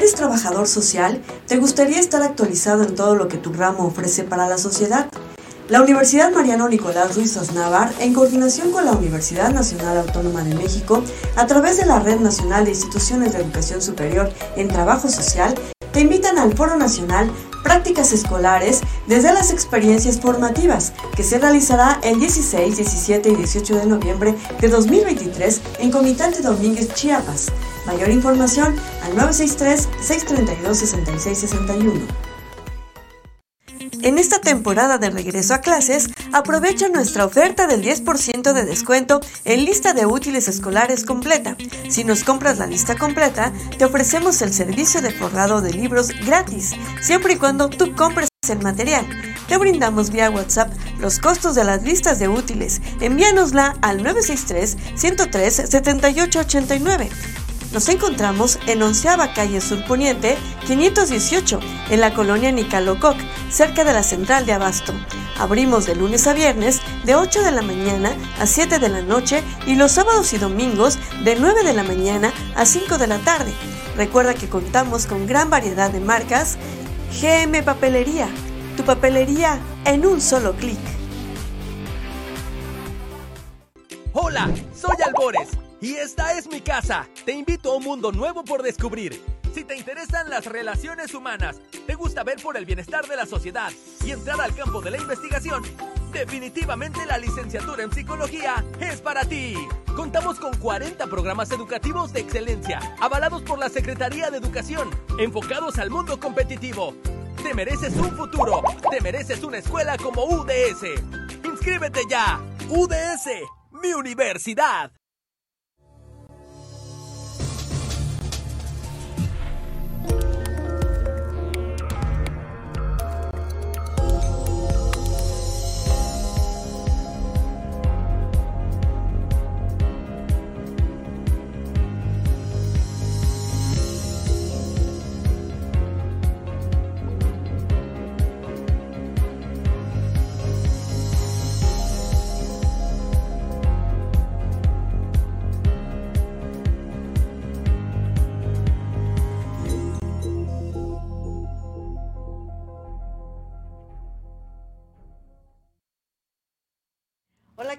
¿Eres trabajador social? ¿Te gustaría estar actualizado en todo lo que tu ramo ofrece para la sociedad? La Universidad Mariano Nicolás Ruiz Osnávar, en coordinación con la Universidad Nacional Autónoma de México, a través de la Red Nacional de Instituciones de Educación Superior en Trabajo Social, te invitan al Foro Nacional Prácticas Escolares desde las experiencias formativas, que se realizará el 16, 17 y 18 de noviembre de 2023 en Comitante Domínguez, Chiapas. Mayor información al 963-632-6661. En esta temporada de regreso a clases, aprovecha nuestra oferta del 10% de descuento en lista de útiles escolares completa. Si nos compras la lista completa, te ofrecemos el servicio de forrado de libros gratis, siempre y cuando tú compres el material. Te brindamos vía WhatsApp los costos de las listas de útiles. Envíanosla al 963 103 7889 nos encontramos en Onceava Calle Sur Poniente, 518, en la colonia Nicalococ, cerca de la central de Abasto. Abrimos de lunes a viernes de 8 de la mañana a 7 de la noche y los sábados y domingos de 9 de la mañana a 5 de la tarde. Recuerda que contamos con gran variedad de marcas. GM Papelería, tu papelería en un solo clic. Hola, soy Albores y esta es mi casa. Te invito a un mundo nuevo por descubrir. Si te interesan las relaciones humanas, te gusta ver por el bienestar de la sociedad y entrar al campo de la investigación, definitivamente la licenciatura en psicología es para ti. Contamos con 40 programas educativos de excelencia, avalados por la Secretaría de Educación, enfocados al mundo competitivo. Te mereces un futuro, te mereces una escuela como UDS. Inscríbete ya. UDS, mi universidad.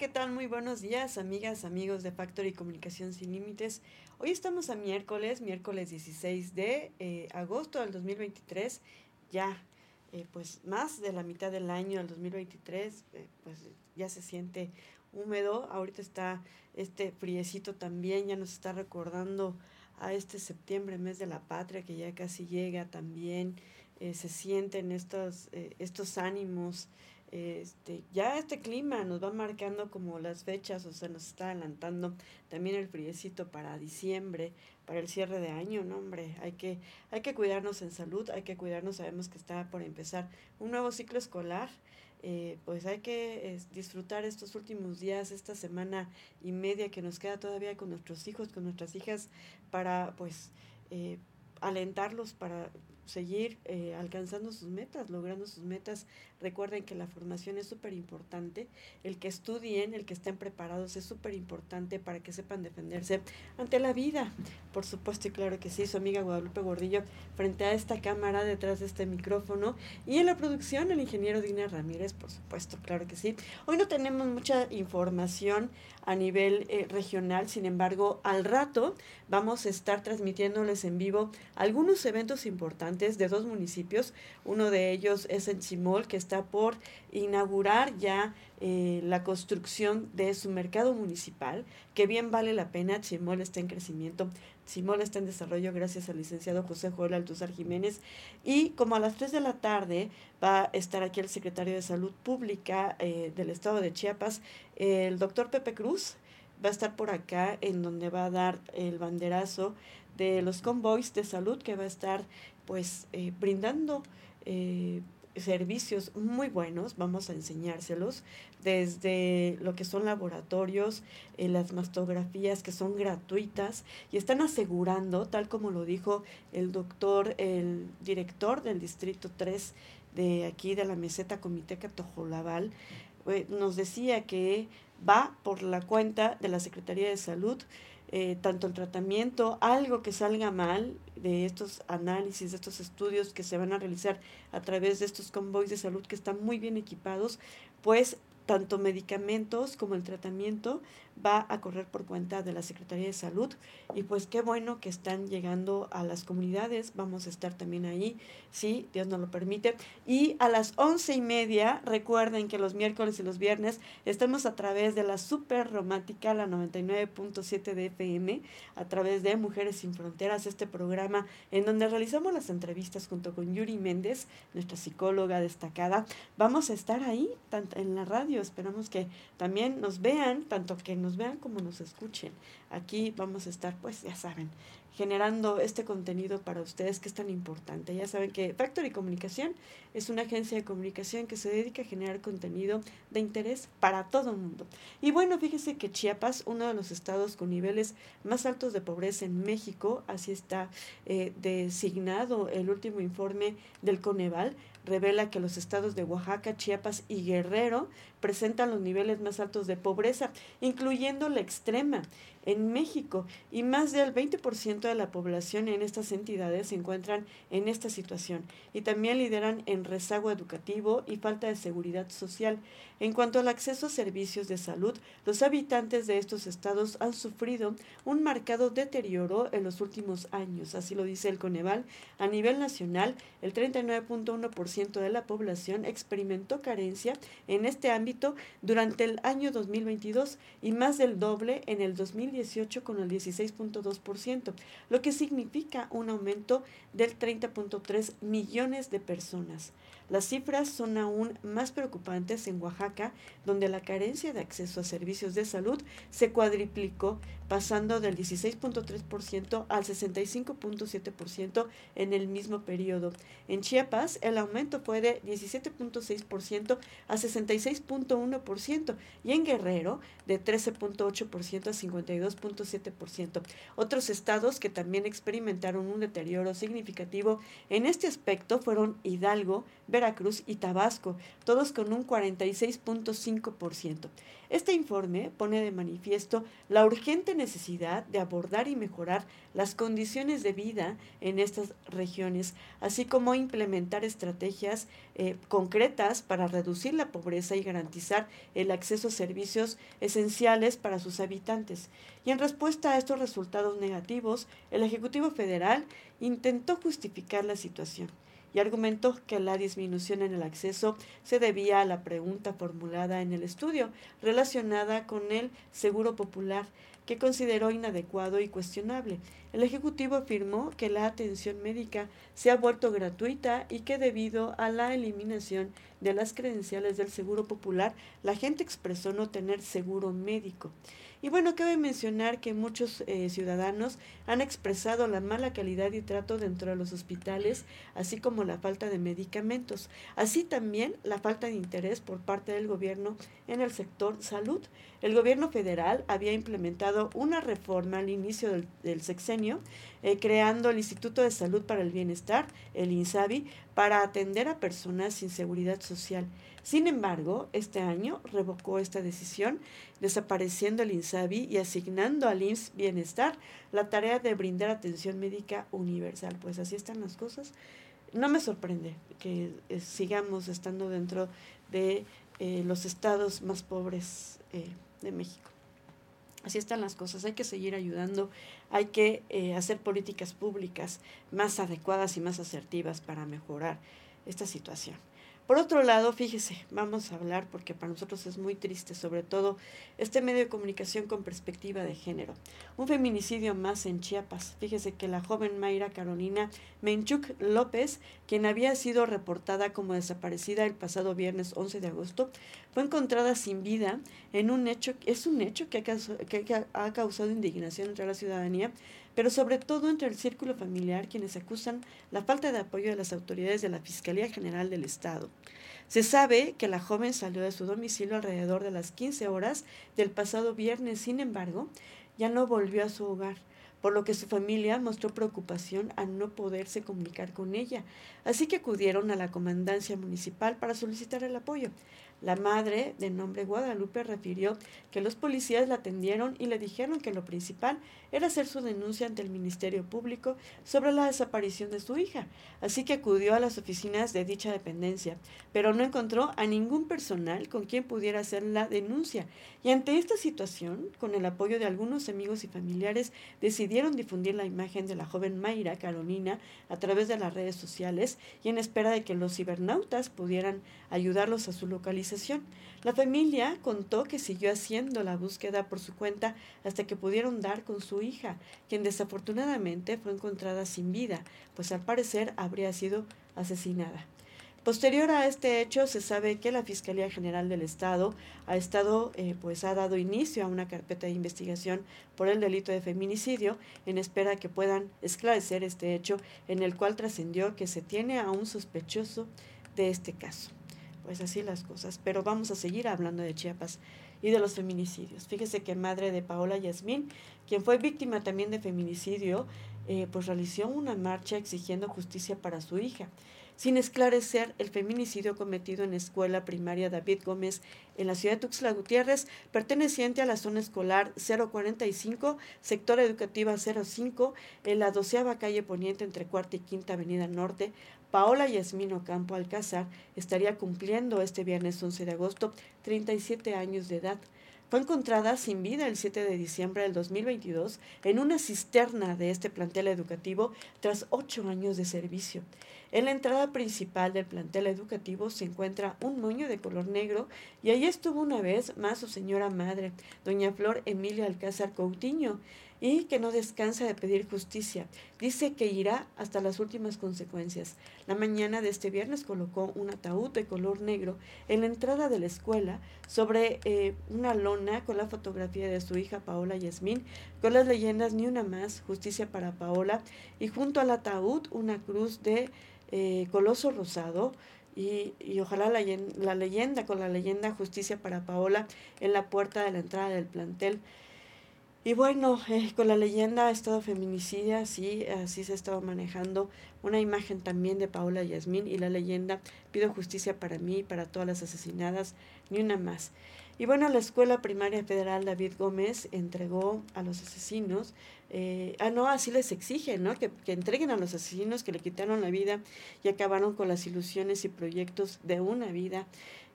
¿Qué tal? Muy buenos días, amigas, amigos de Factory Comunicación Sin Límites. Hoy estamos a miércoles, miércoles 16 de eh, agosto del 2023. Ya, eh, pues más de la mitad del año del 2023, eh, pues ya se siente húmedo. Ahorita está este friecito también, ya nos está recordando a este septiembre, mes de la patria, que ya casi llega también. se sienten estos, estos ánimos este, ya este clima nos va marcando como las fechas, o sea, nos está adelantando también el friecito para diciembre, para el cierre de año, no hombre, hay que, hay que cuidarnos en salud, hay que cuidarnos, sabemos que está por empezar un nuevo ciclo escolar, eh, pues hay que disfrutar estos últimos días, esta semana y media que nos queda todavía con nuestros hijos, con nuestras hijas, para pues eh, alentarlos para seguir eh, alcanzando sus metas, logrando sus metas. Recuerden que la formación es súper importante, el que estudien, el que estén preparados es súper importante para que sepan defenderse ante la vida. Por supuesto y claro que sí, su amiga Guadalupe Gordillo frente a esta cámara, detrás de este micrófono y en la producción el ingeniero Dina Ramírez, por supuesto, claro que sí. Hoy no tenemos mucha información a nivel eh, regional, sin embargo, al rato vamos a estar transmitiéndoles en vivo algunos eventos importantes de dos municipios. Uno de ellos es en Chimol, que está por inaugurar ya eh, la construcción de su mercado municipal, que bien vale la pena. Chimol está en crecimiento. Chimol está en desarrollo gracias al licenciado José Joel Altuzar Jiménez. Y como a las 3 de la tarde va a estar aquí el secretario de Salud Pública eh, del estado de Chiapas, el doctor Pepe Cruz, va a estar por acá en donde va a dar el banderazo de los convoys de salud que va a estar pues eh, brindando eh, servicios muy buenos, vamos a enseñárselos, desde lo que son laboratorios, eh, las mastografías que son gratuitas y están asegurando, tal como lo dijo el doctor, el director del Distrito 3 de aquí de la meseta Comiteca Tojolabal, nos decía que va por la cuenta de la Secretaría de Salud eh, tanto el tratamiento, algo que salga mal de estos análisis, de estos estudios que se van a realizar a través de estos convoys de salud que están muy bien equipados, pues tanto medicamentos como el tratamiento va a correr por cuenta de la Secretaría de Salud y pues qué bueno que están llegando a las comunidades, vamos a estar también ahí, si Dios nos lo permite. Y a las once y media, recuerden que los miércoles y los viernes estamos a través de la super romántica, la 99.7 de FM, a través de Mujeres sin Fronteras, este programa en donde realizamos las entrevistas junto con Yuri Méndez, nuestra psicóloga destacada. Vamos a estar ahí en la radio, esperamos que también nos vean, tanto que nos vean como nos escuchen. Aquí vamos a estar, pues ya saben, generando este contenido para ustedes que es tan importante. Ya saben que Factory Comunicación es una agencia de comunicación que se dedica a generar contenido de interés para todo el mundo. Y bueno, fíjese que Chiapas, uno de los estados con niveles más altos de pobreza en México, así está eh, designado el último informe del Coneval, revela que los estados de Oaxaca, Chiapas y Guerrero presentan los niveles más altos de pobreza, incluyendo la extrema en México y más del 20% de la población en estas entidades se encuentran en esta situación y también lideran en rezago educativo y falta de seguridad social. En cuanto al acceso a servicios de salud, los habitantes de estos estados han sufrido un marcado deterioro en los últimos años, así lo dice el Coneval. A nivel nacional, el 39.1% de la población experimentó carencia en este ámbito durante el año 2022 y más del doble en el 2018 con el 16.2%, lo que significa un aumento del 30.3 millones de personas. Las cifras son aún más preocupantes en Oaxaca, donde la carencia de acceso a servicios de salud se cuadriplicó, pasando del 16.3% al 65.7% en el mismo periodo. En Chiapas, el aumento fue de 17.6% a 66.1% y en Guerrero de 13.8% a 52.7%. Otros estados que también experimentaron un deterioro significativo en este aspecto fueron Hidalgo, Veracruz y Tabasco, todos con un 46.5%. Este informe pone de manifiesto la urgente necesidad de abordar y mejorar las condiciones de vida en estas regiones, así como implementar estrategias eh, concretas para reducir la pobreza y garantizar el acceso a servicios esenciales para sus habitantes. Y en respuesta a estos resultados negativos, el Ejecutivo Federal intentó justificar la situación y argumentó que la disminución en el acceso se debía a la pregunta formulada en el estudio relacionada con el seguro popular que consideró inadecuado y cuestionable. El Ejecutivo afirmó que la atención médica se ha vuelto gratuita y que debido a la eliminación de las credenciales del Seguro Popular, la gente expresó no tener seguro médico. Y bueno, cabe mencionar que muchos eh, ciudadanos han expresado la mala calidad y trato dentro de los hospitales, así como la falta de medicamentos, así también la falta de interés por parte del gobierno en el sector salud. El gobierno federal había implementado una reforma al inicio del, sexenio, eh, creando el Instituto de Salud para el Bienestar, el INSABI, para atender a personas sin seguridad social. Sin embargo, este año revocó esta decisión, desapareciendo el INSABI y asignando al IMSS Bienestar la tarea de brindar atención médica universal. Pues así están las cosas. No me sorprende que eh, sigamos estando dentro de eh, los estados más pobres de México. Así están las cosas, hay que seguir ayudando, hay que hacer políticas públicas más adecuadas y más asertivas para mejorar esta situación. Por otro lado, fíjese, vamos a hablar porque para nosotros es muy triste, sobre todo este medio de comunicación con perspectiva de género. Un feminicidio más en Chiapas. Fíjese que la joven Mayra Carolina Menchuk López, quien había sido reportada como desaparecida el pasado viernes 11 de agosto, fue encontrada sin vida en un hecho, es un hecho que que ha causado indignación entre la ciudadanía pero sobre todo entre el círculo familiar quienes acusan la falta de apoyo de las autoridades de la Fiscalía General del Estado. Se sabe que la joven salió de su domicilio alrededor de las 15 horas del pasado viernes, sin embargo, ya no volvió a su hogar por lo que su familia mostró preocupación al no poderse comunicar con ella, así que acudieron a la comandancia municipal para solicitar el apoyo. La madre, de nombre Guadalupe, refirió que los policías la atendieron y le dijeron que lo principal era hacer su denuncia ante el Ministerio Público sobre la desaparición de su hija, así que acudió a las oficinas de dicha dependencia, pero no encontró a ningún personal con quien pudiera hacer la denuncia. Y ante esta situación, con el apoyo de algunos amigos y familiares, decidieron difundir la imagen de la joven Mayra Carolina a través de las redes sociales y en espera de que los cibernautas pudieran ayudarlos a su localización. La familia contó que siguió haciendo la búsqueda por su cuenta hasta que pudieron dar con su hija, quien desafortunadamente fue encontrada sin vida, pues al parecer habría sido asesinada. Posterior a este hecho, se sabe que la Fiscalía General del Estado ha estado, eh, pues ha dado inicio a una carpeta de investigación por el delito de feminicidio en espera que puedan esclarecer este hecho en el cual trascendió que se tiene a un sospechoso de este caso. Pues así las cosas, pero vamos a seguir hablando de Chiapas y de los feminicidios. Fíjese que madre de Paola Yasmín, quien fue víctima también de feminicidio, eh, pues realizó una marcha exigiendo justicia para su hija sin esclarecer el feminicidio cometido en la escuela primaria David Gómez en la ciudad de Tuxtla Gutiérrez, perteneciente a la zona escolar 045, sector educativa 05, en la doceava calle poniente entre cuarta y quinta avenida norte. Paola Yasmino Campo Alcázar estaría cumpliendo este viernes 11 de agosto 37 años de edad. Fue encontrada sin vida el 7 de diciembre del 2022 en una cisterna de este plantel educativo tras ocho años de servicio. En la entrada principal del plantel educativo se encuentra un moño de color negro y allí estuvo una vez más su señora madre, doña Flor Emilia Alcázar Coutinho, y que no descansa de pedir justicia. Dice que irá hasta las últimas consecuencias. La mañana de este viernes colocó un ataúd de color negro en la entrada de la escuela sobre eh, una lona con la fotografía de su hija Paola Yasmín, con las leyendas Ni una más, justicia para Paola, y junto al ataúd una cruz de eh, Coloso Rosado. Y, ojalá la, la, leyenda con la leyenda Justicia para Paola en la puerta de la entrada del plantel. Y bueno, eh, con la leyenda ha estado feminicidia, sí, así se ha estado manejando. Una imagen también de Paola Yasmín y la leyenda Pido justicia para mí y para todas las asesinadas, ni una más. Y bueno, la Escuela Primaria Federal David Gómez entregó a los asesinos, eh, ah, no, así les exige, ¿no? Que, que entreguen a los asesinos que le quitaron la vida y acabaron con las ilusiones y proyectos de una vida.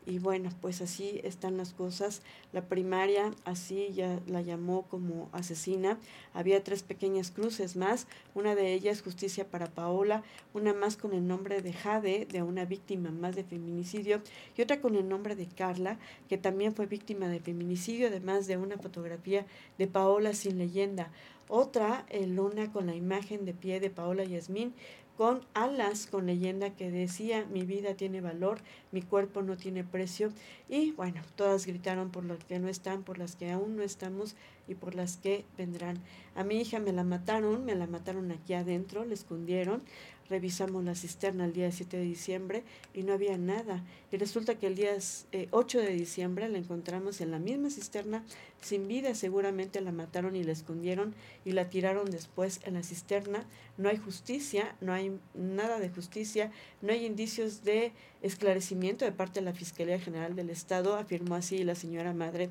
Y bueno, pues así están las cosas. La primaria, así ya la llamó como asesina. Había tres pequeñas cruces más. Una de ellas, justicia para Paola. Una más con el nombre de Jade, de una víctima más de feminicidio. Y otra con el nombre de Carla, que también fue víctima de feminicidio, además de una fotografía de Paola sin leyenda. Otra, en luna con la imagen de pie de Paola Yasmín, con alas con leyenda que decía mi vida tiene valor, mi cuerpo no tiene precio y bueno, todas gritaron por las que no están, por las que aún no estamos y por las que vendrán. A mi hija me la mataron, me la mataron aquí adentro, le escondieron, revisamos la cisterna el día 7 de diciembre y no había nada. Y resulta que el día 8 eh, de diciembre la encontramos en la misma cisterna, sin vida, seguramente la mataron y la escondieron y la tiraron después en la cisterna. No hay justicia, no hay nada de justicia, no hay indicios de esclarecimiento de parte de la Fiscalía General del Estado, afirmó así la señora madre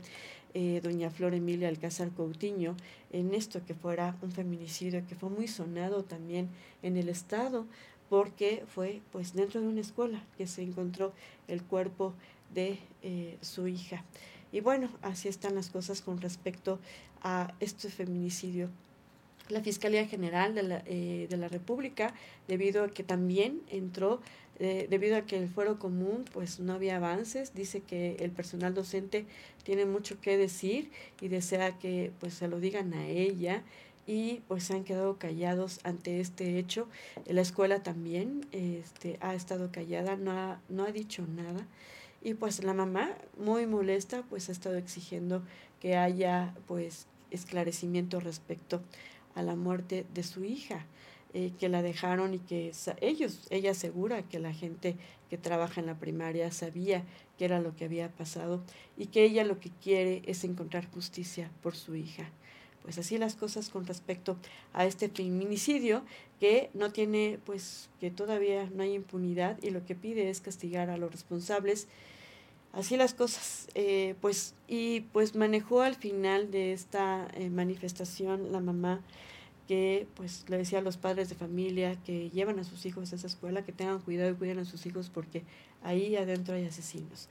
eh, doña Flor Emilia Alcázar Coutinho en esto que fuera un feminicidio que fue muy sonado también en el estado porque fue pues dentro de una escuela que se encontró el cuerpo de eh, su hija. Y bueno, así están las cosas con respecto a este feminicidio. La Fiscalía General de la, eh, de la República, debido a que también entró eh, debido a que el fuero común pues no había avances, dice que el personal docente tiene mucho que decir y desea que pues se lo digan a ella y pues se han quedado callados ante este hecho. La escuela también este, ha estado callada, no ha, no ha dicho nada. Y pues la mamá, muy molesta, pues ha estado exigiendo que haya pues esclarecimiento respecto a la muerte de su hija. Eh, que la dejaron y que ellos, ella asegura que la gente que trabaja en la primaria sabía que era lo que había pasado y que ella lo que quiere es encontrar justicia por su hija. Pues así las cosas con respecto a este feminicidio que no tiene, pues que todavía no hay impunidad y lo que pide es castigar a los responsables así las cosas. Eh, pues, y pues manejó al final de esta eh, manifestación la mamá que pues le decía a los padres de familia que llevan a sus hijos a esa escuela, que tengan cuidado y cuiden a sus hijos porque ahí adentro hay asesinos.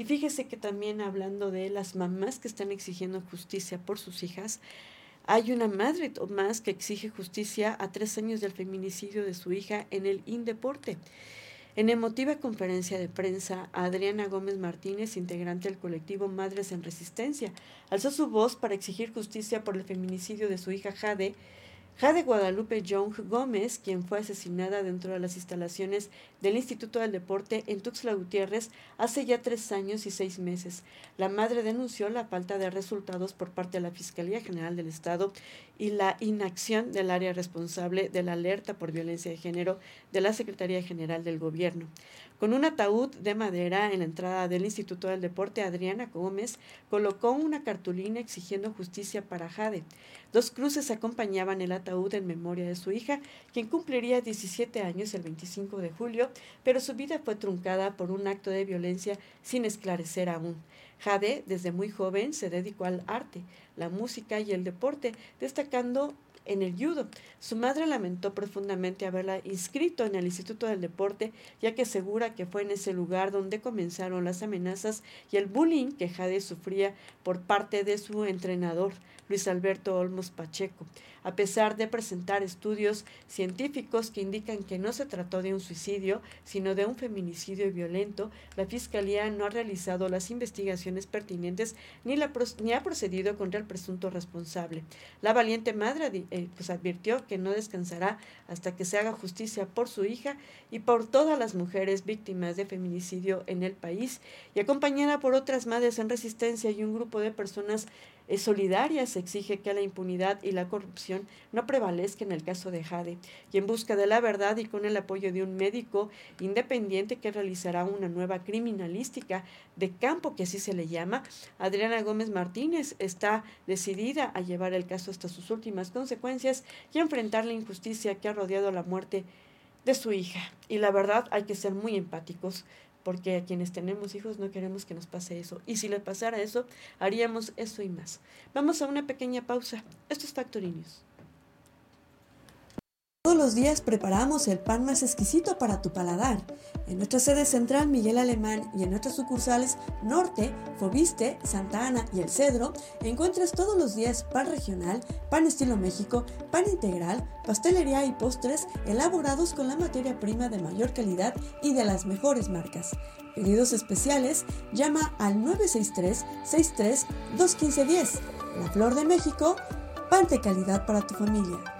Y fíjese que también hablando de las mamás que están exigiendo justicia por sus hijas, hay una madre más que exige justicia a tres años del feminicidio de su hija en el Indeporte. En emotiva conferencia de prensa, Adriana Gómez Martínez, integrante del colectivo Madres en Resistencia, alzó su voz para exigir justicia por el feminicidio de su hija Jade, Jade Guadalupe Young Gómez, quien fue asesinada dentro de las instalaciones del Instituto del Deporte en Tuxtla Gutiérrez hace ya tres años y seis meses. La madre denunció la falta de resultados por parte de la Fiscalía General del Estado y la inacción del área responsable de la alerta por violencia de género de la Secretaría General del Gobierno. Con un ataúd de madera en la entrada del Instituto del Deporte, Adriana Gómez colocó una cartulina exigiendo justicia para Jade. Dos cruces acompañaban el ataúd en memoria de su hija, quien cumpliría 17 años el 25 de julio, pero su vida fue truncada por un acto de violencia sin esclarecer aún. Jade, desde muy joven, se dedicó al arte, la música y el deporte, destacando en el judo. Su madre lamentó profundamente haberla inscrito en el Instituto del Deporte, ya que asegura que fue en ese lugar donde comenzaron las amenazas y el bullying que Jade sufría por parte de su entrenador, Luis Alberto Olmos Pacheco a pesar de presentar estudios científicos que indican que no se trató de un suicidio, sino de un feminicidio violento, la Fiscalía no ha realizado las investigaciones pertinentes ni, la, ni ha procedido contra el presunto responsable. La valiente madre pues advirtió que no descansará hasta que se haga justicia por su hija y por todas las mujeres víctimas de feminicidio en el país, y acompañada por otras madres en resistencia y un grupo de personas solidarias exige que la impunidad y la corrupción no prevalezca en el caso de Jade, y en busca de la verdad y con el apoyo de un médico independiente que realizará una nueva criminalística de campo, que así se le llama, Adriana Gómez Martínez está decidida a llevar el caso hasta sus últimas consecuencias y a enfrentar la injusticia que ha rodeado la muerte de su hija. Y la verdad hay que ser muy empáticos porque a quienes tenemos hijos no queremos que nos pase eso. Y si le pasara eso, haríamos eso y más. Vamos a una pequeña pausa. Esto es Factory Todos los días preparamos el pan más exquisito para tu paladar. En nuestra sede central Miguel Alemán y en nuestras sucursales Norte, Fobiste, Santa Ana y El Cedro encuentras todos los días pan regional, pan estilo México, pan integral, pastelería y postres elaborados con la materia prima de mayor calidad y de las mejores marcas. Pedidos especiales, llama al 963 63 21510 La Flor de México, pan de calidad para tu familia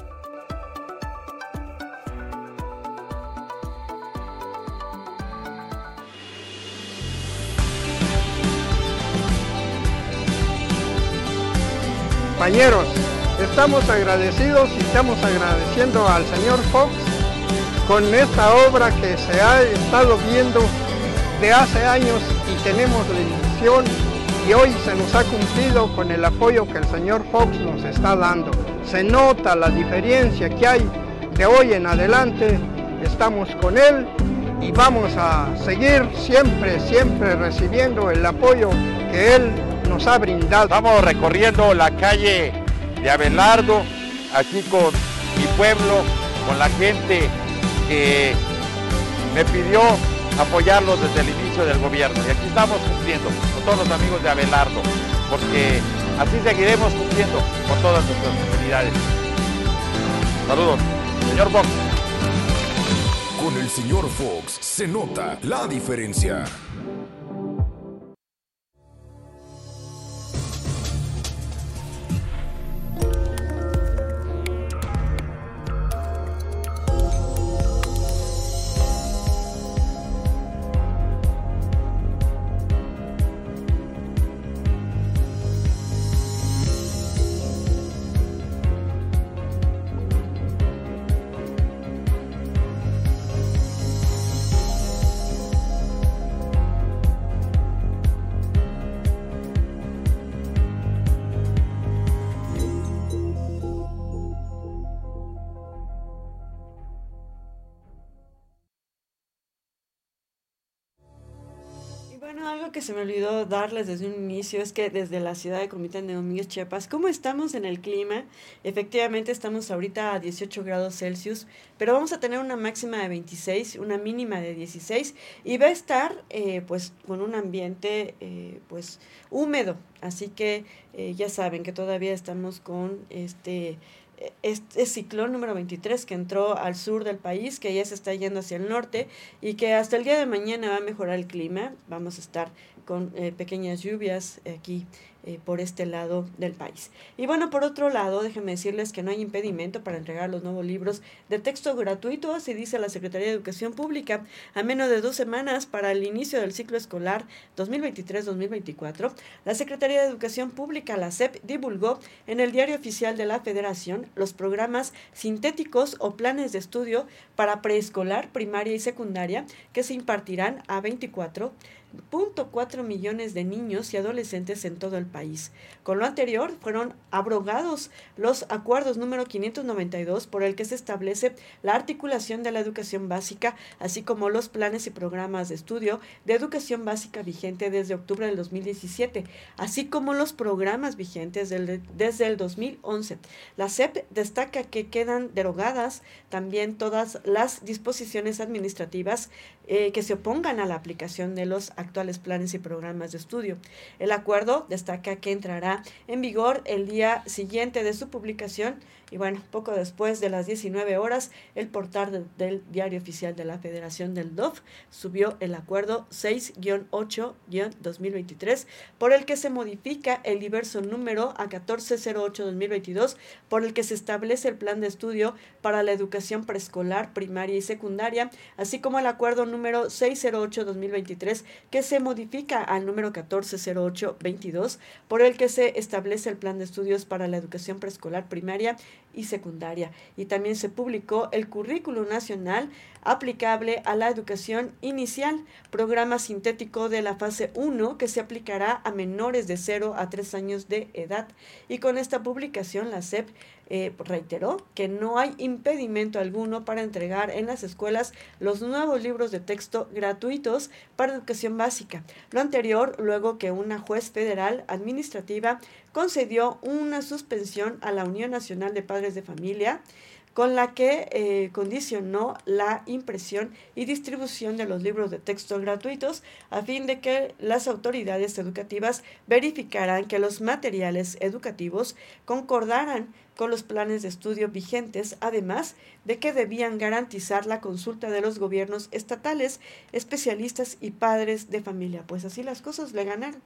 compañeros, estamos agradecidos y estamos agradeciendo al señor Fox con esta obra que se ha estado viendo de hace años y tenemos la ilusión y hoy se nos ha cumplido con el apoyo que el señor Fox nos está dando. Se nota la diferencia que hay de hoy en adelante, estamos con él y vamos a seguir siempre, siempre recibiendo el apoyo que él nos ha brindado. Estamos recorriendo la calle de Abelardo, aquí con mi pueblo, con la gente que me pidió apoyarlos desde el inicio del gobierno. Y aquí estamos cumpliendo con todos los amigos de Abelardo, porque así seguiremos cumpliendo con todas nuestras comunidades. Saludos, señor Fox. Con el señor Fox se nota la diferencia. Que se me olvidó darles desde un inicio es que desde la ciudad de Comitán de Domínguez, Chiapas, ¿cómo estamos en el clima? Efectivamente estamos ahorita a 18 grados Celsius, pero vamos a tener una máxima de 26, una mínima de 16 y va a estar eh, pues con un ambiente eh, pues húmedo, así que eh, ya saben que todavía estamos con este este ciclón número 23 que entró al sur del país, que ya se está yendo hacia el norte y que hasta el día de mañana va a mejorar el clima. Vamos a estar con eh, pequeñas lluvias aquí eh, por este lado del país. Y bueno, por otro lado, déjenme decirles que no hay impedimento para entregar los nuevos libros de texto gratuito, así dice la Secretaría de Educación Pública, a menos de dos semanas para el inicio del ciclo escolar 2023-2024. La Secretaría de Educación Pública, la SEP, divulgó en el diario oficial de la Federación los programas sintéticos o planes de estudio para preescolar, primaria y secundaria que se impartirán a 24 .4 millones de niños y adolescentes en todo el país. Con lo anterior, fueron abrogados los acuerdos número 592 por el que se establece la articulación de la educación básica, así como los planes y programas de estudio de educación básica vigente desde octubre del 2017, así como los programas vigentes desde el 2011. La SEP destaca que quedan derogadas también todas las disposiciones administrativas eh, que se opongan a la aplicación de los actuales planes y programas de estudio. El acuerdo destaca que entrará en vigor el día siguiente de su publicación y bueno, poco después de las 19 horas, el portal del Diario Oficial de la Federación del DOF subió el acuerdo 6-8-2023 por el que se modifica el diverso número a 1408-2022 por el que se establece el plan de estudio para la educación preescolar, primaria y secundaria, así como el acuerdo número 608-2023 que se modifica al número 1408-22 por el que se establece el plan de estudios para la educación preescolar, primaria y secundaria. Y también se publicó el Currículo Nacional aplicable a la educación inicial, programa sintético de la fase 1 que se aplicará a menores de 0 a 3 años de edad. Y con esta publicación la SEP eh, reiteró que no hay impedimento alguno para entregar en las escuelas los nuevos libros de texto gratuitos para educación básica. Lo anterior, luego que una juez federal administrativa concedió una suspensión a la Unión Nacional de Padres de Familia con la que eh, condicionó la impresión y distribución de los libros de texto gratuitos a fin de que las autoridades educativas verificaran que los materiales educativos concordaran con los planes de estudio vigentes, además de que debían garantizar la consulta de los gobiernos estatales, especialistas y padres de familia. Pues así las cosas le ganaron.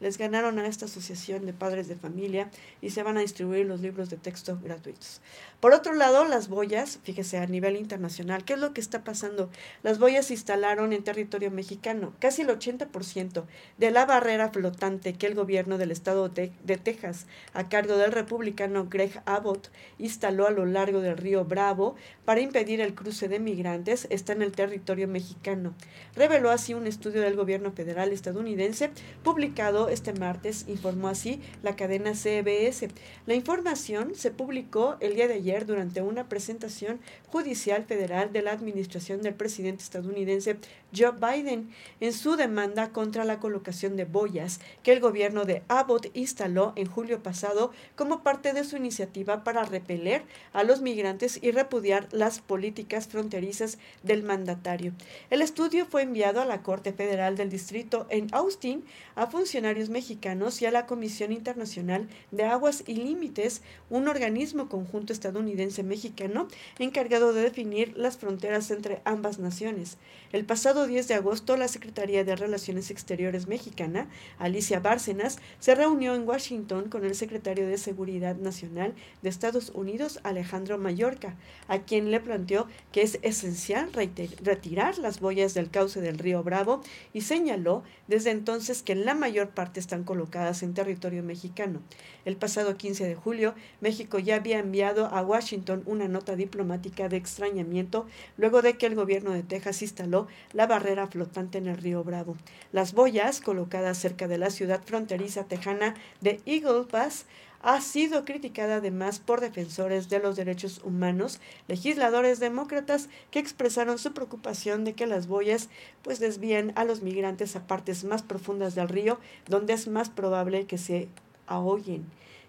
Les ganaron a esta asociación de padres de familia y se van a distribuir los libros de texto gratuitos. Por otro lado, las boyas, fíjese a nivel internacional, ¿qué es lo que está pasando? Las boyas se instalaron en territorio mexicano. Casi el 80% de la barrera flotante que el gobierno del estado de, Texas, a cargo del republicano Greg Abbott instaló a lo largo del río Bravo para impedir el cruce de migrantes está en el territorio mexicano. Reveló así un estudio del gobierno federal estadounidense publicado este martes, informó así la cadena CBS. La información se publicó el día de ayer durante una presentación judicial federal de la administración del presidente estadounidense Joe Biden en su demanda contra la colocación de boyas que el gobierno de Abbott instaló en julio pasado como parte de su iniciativa para repeler a los migrantes y repudiar las políticas fronterizas del mandatario. El estudio fue enviado a la Corte Federal del Distrito en Austin, a funcionarios mexicanos y a la Comisión Internacional de Aguas y Límites, un organismo conjunto estadounidense-mexicano encargado de definir las fronteras entre ambas naciones. El pasado 10 de agosto, la Secretaría de Relaciones Exteriores mexicana, Alicia Bárcenas, se reunió en Washington con el secretario de Seguridad Nacional de Estados Unidos, Alejandro Mallorca, a quien le planteó que es esencial retirar las boyas del cauce del río Bravo y señaló desde entonces que la mayor parte están colocadas en territorio mexicano. El pasado 15 de julio, México ya había enviado a Washington una nota diplomática de extrañamiento luego de que el gobierno de Texas instaló la barrera flotante en el río Bravo. Las boyas, colocadas cerca de la ciudad fronteriza tejana de Eagle Pass, ha sido criticada además por defensores de los derechos humanos, legisladores demócratas que expresaron su preocupación de que las boyas pues desvíen a los migrantes a partes más profundas del río, donde es más probable que se ahoguen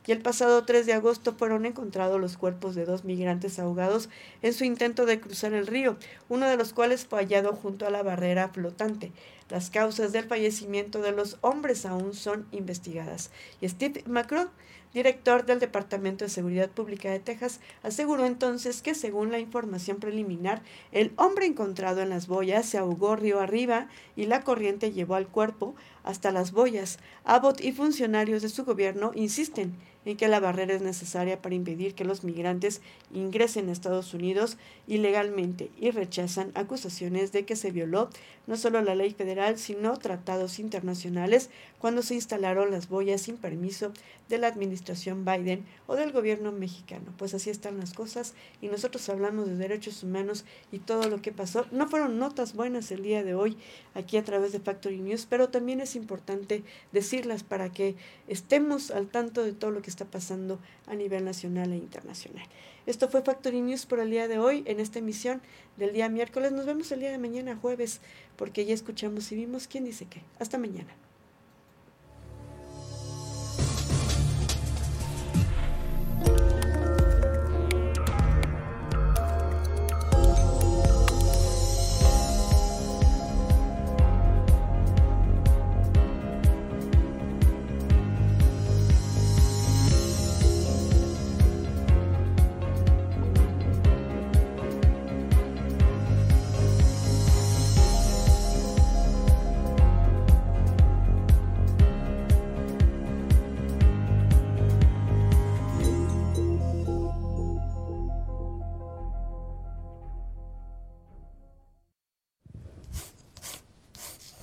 y el pasado 3 de agosto fueron encontrados los cuerpos de dos migrantes ahogados en su intento de cruzar el río, uno de los cuales fue hallado junto a la barrera flotante. Las causas del fallecimiento de los hombres aún son investigadas. Y Steve Macron director del Departamento de Seguridad Pública de Texas, aseguró entonces que según la información preliminar, el hombre encontrado en las boyas se ahogó río arriba y la corriente llevó al cuerpo hasta las boyas. Abbott y funcionarios de su gobierno insisten en que la barrera es necesaria para impedir que los migrantes ingresen a Estados Unidos ilegalmente y rechazan acusaciones de que se violó no solo la ley federal, sino tratados internacionales cuando se instalaron las boyas sin permiso de la administración Biden o del gobierno mexicano. Pues así están las cosas y nosotros hablamos de derechos humanos y todo lo que pasó. No fueron notas buenas el día de hoy aquí a través de Factory News, pero también es importante decirlas para que estemos al tanto de todo lo está pasando a nivel nacional e internacional. Esto fue Factory News por el día de hoy en esta emisión del día miércoles. Nos vemos el día de mañana jueves porque ya escuchamos y vimos quién dice qué. Hasta mañana.